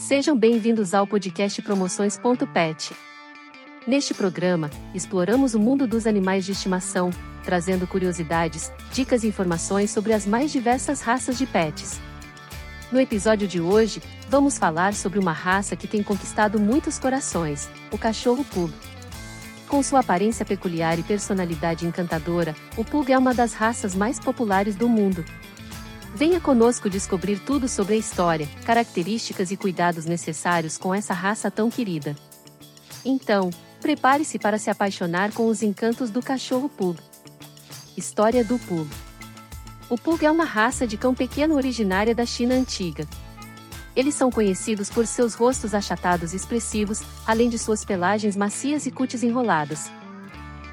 Sejam bem-vindos ao podcast Promoções.pet. Neste programa, exploramos o mundo dos animais de estimação, trazendo curiosidades, dicas e informações sobre as mais diversas raças de pets. No episódio de hoje, vamos falar sobre uma raça que tem conquistado muitos corações, o cachorro pug. Com sua aparência peculiar e personalidade encantadora, o pug é uma das raças mais populares do mundo, Venha conosco descobrir tudo sobre a história, características e cuidados necessários com essa raça tão querida. Então, prepare-se para se apaixonar com os encantos do cachorro Pug. História do Pug. O Pug é uma raça de cão pequeno originária da China antiga. Eles são conhecidos por seus rostos achatados e expressivos, além de suas pelagens macias e cutis enroladas.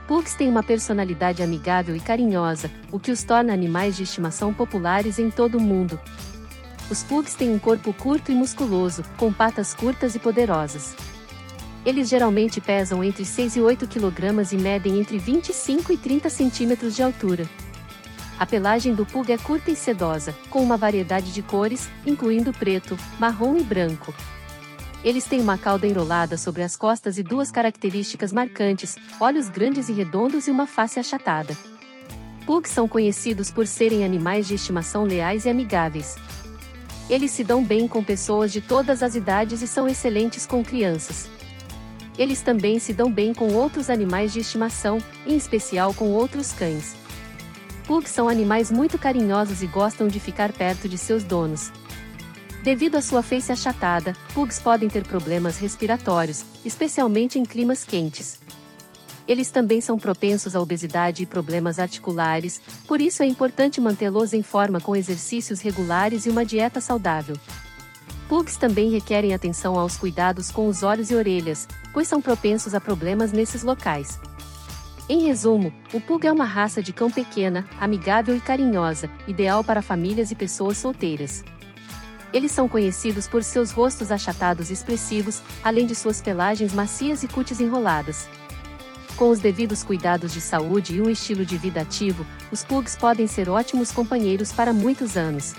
Pugs têm uma personalidade amigável e carinhosa, o que os torna animais de estimação populares em todo o mundo. Os pugs têm um corpo curto e musculoso, com patas curtas e poderosas. Eles geralmente pesam entre 6 e 8 kg e medem entre 25 e 30 cm de altura. A pelagem do pug é curta e sedosa, com uma variedade de cores, incluindo preto, marrom e branco. Eles têm uma cauda enrolada sobre as costas e duas características marcantes: olhos grandes e redondos e uma face achatada. Pugs são conhecidos por serem animais de estimação leais e amigáveis. Eles se dão bem com pessoas de todas as idades e são excelentes com crianças. Eles também se dão bem com outros animais de estimação, em especial com outros cães. Pugs são animais muito carinhosos e gostam de ficar perto de seus donos, Devido à sua face achatada, pugs podem ter problemas respiratórios, especialmente em climas quentes. Eles também são propensos à obesidade e problemas articulares, por isso é importante mantê-los em forma com exercícios regulares e uma dieta saudável. Pugs também requerem atenção aos cuidados com os olhos e orelhas, pois são propensos a problemas nesses locais. Em resumo, o Pug é uma raça de cão pequena, amigável e carinhosa, ideal para famílias e pessoas solteiras. Eles são conhecidos por seus rostos achatados e expressivos, além de suas pelagens macias e cutis enroladas. Com os devidos cuidados de saúde e um estilo de vida ativo, os pugs podem ser ótimos companheiros para muitos anos.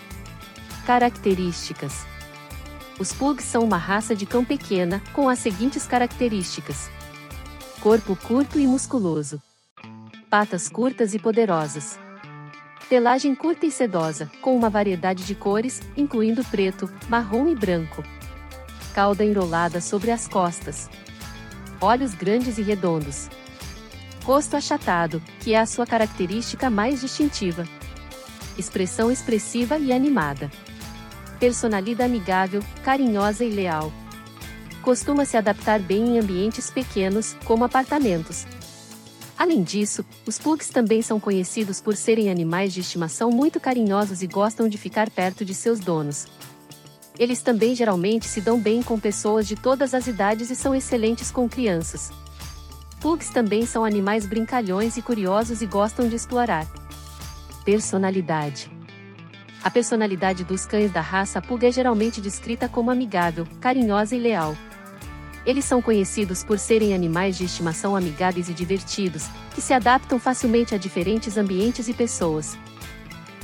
Características: Os pugs são uma raça de cão pequena, com as seguintes características: corpo curto e musculoso, patas curtas e poderosas Pelagem curta e sedosa, com uma variedade de cores, incluindo preto, marrom e branco. Cauda enrolada sobre as costas. Olhos grandes e redondos. Rosto achatado, que é a sua característica mais distintiva. Expressão expressiva e animada. Personalidade amigável, carinhosa e leal. Costuma se adaptar bem em ambientes pequenos, como apartamentos, Além disso, os pugs também são conhecidos por serem animais de estimação muito carinhosos e gostam de ficar perto de seus donos. Eles também geralmente se dão bem com pessoas de todas as idades e são excelentes com crianças. Pugs também são animais brincalhões e curiosos e gostam de explorar. Personalidade: A personalidade dos cães da raça Pug é geralmente descrita como amigável, carinhosa e leal. Eles são conhecidos por serem animais de estimação amigáveis e divertidos, que se adaptam facilmente a diferentes ambientes e pessoas.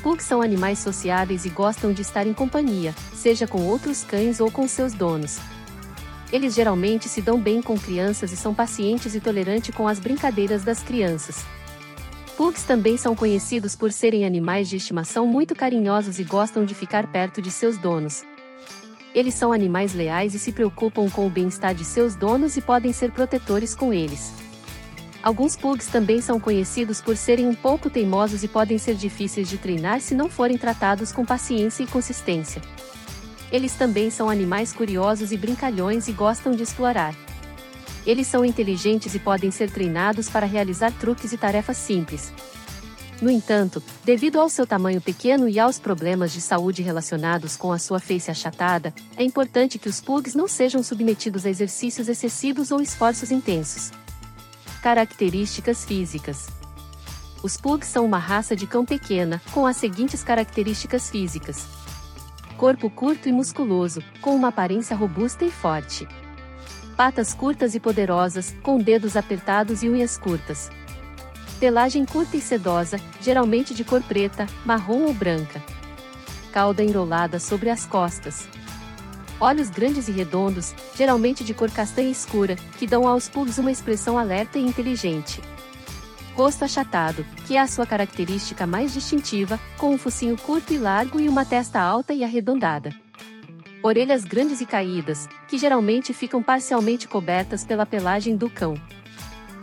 Pugs são animais sociáveis e gostam de estar em companhia, seja com outros cães ou com seus donos. Eles geralmente se dão bem com crianças e são pacientes e tolerantes com as brincadeiras das crianças. Pugs também são conhecidos por serem animais de estimação muito carinhosos e gostam de ficar perto de seus donos. Eles são animais leais e se preocupam com o bem-estar de seus donos e podem ser protetores com eles. Alguns pugs também são conhecidos por serem um pouco teimosos e podem ser difíceis de treinar se não forem tratados com paciência e consistência. Eles também são animais curiosos e brincalhões e gostam de explorar. Eles são inteligentes e podem ser treinados para realizar truques e tarefas simples, no entanto, devido ao seu tamanho pequeno e aos problemas de saúde relacionados com a sua face achatada, é importante que os pugs não sejam submetidos a exercícios excessivos ou esforços intensos. Características físicas: Os pugs são uma raça de cão pequena, com as seguintes características físicas: corpo curto e musculoso, com uma aparência robusta e forte. Patas curtas e poderosas, com dedos apertados e unhas curtas, Pelagem curta e sedosa, geralmente de cor preta, marrom ou branca. Cauda enrolada sobre as costas. Olhos grandes e redondos, geralmente de cor castanha escura, que dão aos pugs uma expressão alerta e inteligente. Rosto achatado, que é a sua característica mais distintiva, com um focinho curto e largo e uma testa alta e arredondada. Orelhas grandes e caídas, que geralmente ficam parcialmente cobertas pela pelagem do cão.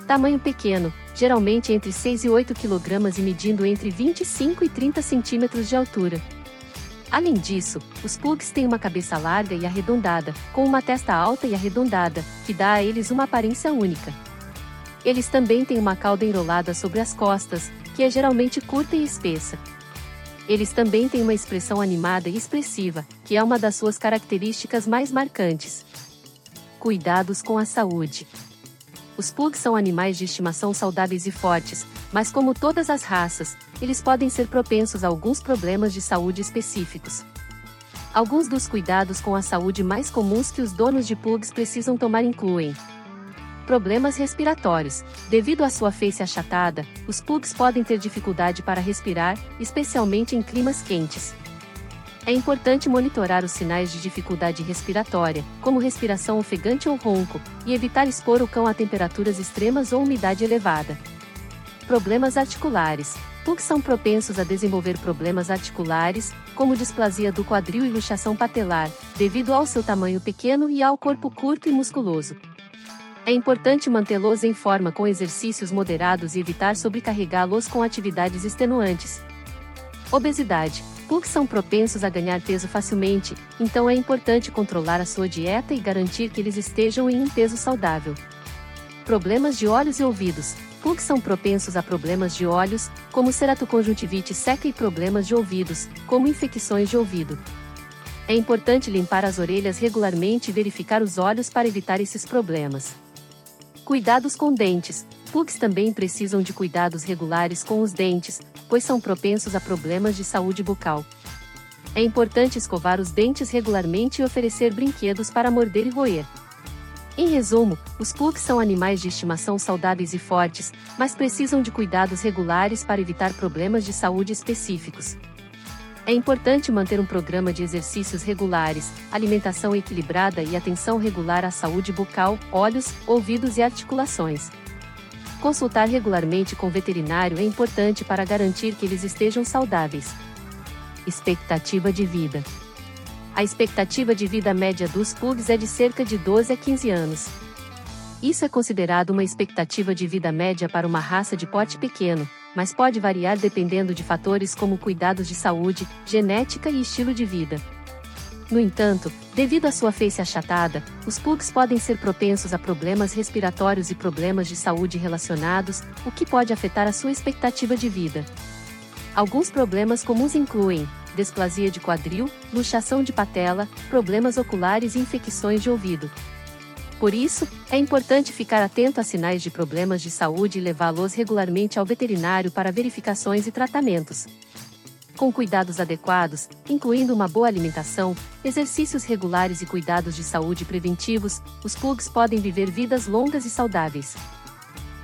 Tamanho pequeno, geralmente entre 6 e 8 kg e medindo entre 25 e 30 cm de altura. Além disso, os pugs têm uma cabeça larga e arredondada, com uma testa alta e arredondada, que dá a eles uma aparência única. Eles também têm uma cauda enrolada sobre as costas, que é geralmente curta e espessa. Eles também têm uma expressão animada e expressiva, que é uma das suas características mais marcantes. Cuidados com a saúde. Os pugs são animais de estimação saudáveis e fortes, mas como todas as raças, eles podem ser propensos a alguns problemas de saúde específicos. Alguns dos cuidados com a saúde mais comuns que os donos de pugs precisam tomar incluem Problemas respiratórios. Devido à sua face achatada, os pugs podem ter dificuldade para respirar, especialmente em climas quentes. É importante monitorar os sinais de dificuldade respiratória, como respiração ofegante ou ronco, e evitar expor o cão a temperaturas extremas ou umidade elevada. Problemas articulares. Pugs são propensos a desenvolver problemas articulares, como displasia do quadril e luxação patelar, devido ao seu tamanho pequeno e ao corpo curto e musculoso. É importante mantê-los em forma com exercícios moderados e evitar sobrecarregá-los com atividades extenuantes. Obesidade. Pugs são propensos a ganhar peso facilmente, então é importante controlar a sua dieta e garantir que eles estejam em um peso saudável. Problemas de olhos e ouvidos. Pugs são propensos a problemas de olhos, como ceratoconjuntivite seca e problemas de ouvidos, como infecções de ouvido. É importante limpar as orelhas regularmente e verificar os olhos para evitar esses problemas. Cuidados com dentes. Pugs também precisam de cuidados regulares com os dentes, pois são propensos a problemas de saúde bucal. É importante escovar os dentes regularmente e oferecer brinquedos para morder e roer. Em resumo, os pugs são animais de estimação saudáveis e fortes, mas precisam de cuidados regulares para evitar problemas de saúde específicos. É importante manter um programa de exercícios regulares, alimentação equilibrada e atenção regular à saúde bucal, olhos, ouvidos e articulações. Consultar regularmente com veterinário é importante para garantir que eles estejam saudáveis. Expectativa de vida: A expectativa de vida média dos pugs é de cerca de 12 a 15 anos. Isso é considerado uma expectativa de vida média para uma raça de porte pequeno, mas pode variar dependendo de fatores como cuidados de saúde, genética e estilo de vida. No entanto, devido à sua face achatada, os pugs podem ser propensos a problemas respiratórios e problemas de saúde relacionados, o que pode afetar a sua expectativa de vida. Alguns problemas comuns incluem displasia de quadril, luxação de patela, problemas oculares e infecções de ouvido. Por isso, é importante ficar atento a sinais de problemas de saúde e levá-los regularmente ao veterinário para verificações e tratamentos. Com cuidados adequados, incluindo uma boa alimentação, exercícios regulares e cuidados de saúde preventivos, os pugs podem viver vidas longas e saudáveis.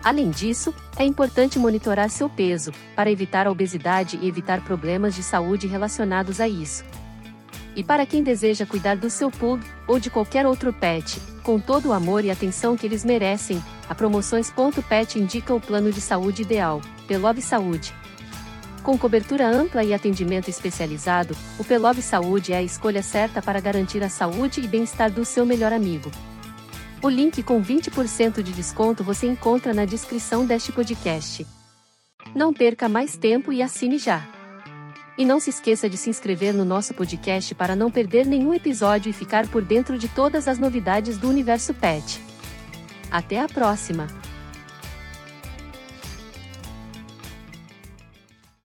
Além disso, é importante monitorar seu peso, para evitar a obesidade e evitar problemas de saúde relacionados a isso. E para quem deseja cuidar do seu pug, ou de qualquer outro pet, com todo o amor e atenção que eles merecem, a Promoções.pet indica o plano de saúde ideal, Pelob Saúde. Com cobertura ampla e atendimento especializado, o Pelob Saúde é a escolha certa para garantir a saúde e bem-estar do seu melhor amigo. O link com 20% de desconto você encontra na descrição deste podcast. Não perca mais tempo e assine já! E não se esqueça de se inscrever no nosso podcast para não perder nenhum episódio e ficar por dentro de todas as novidades do universo pet. Até a próxima!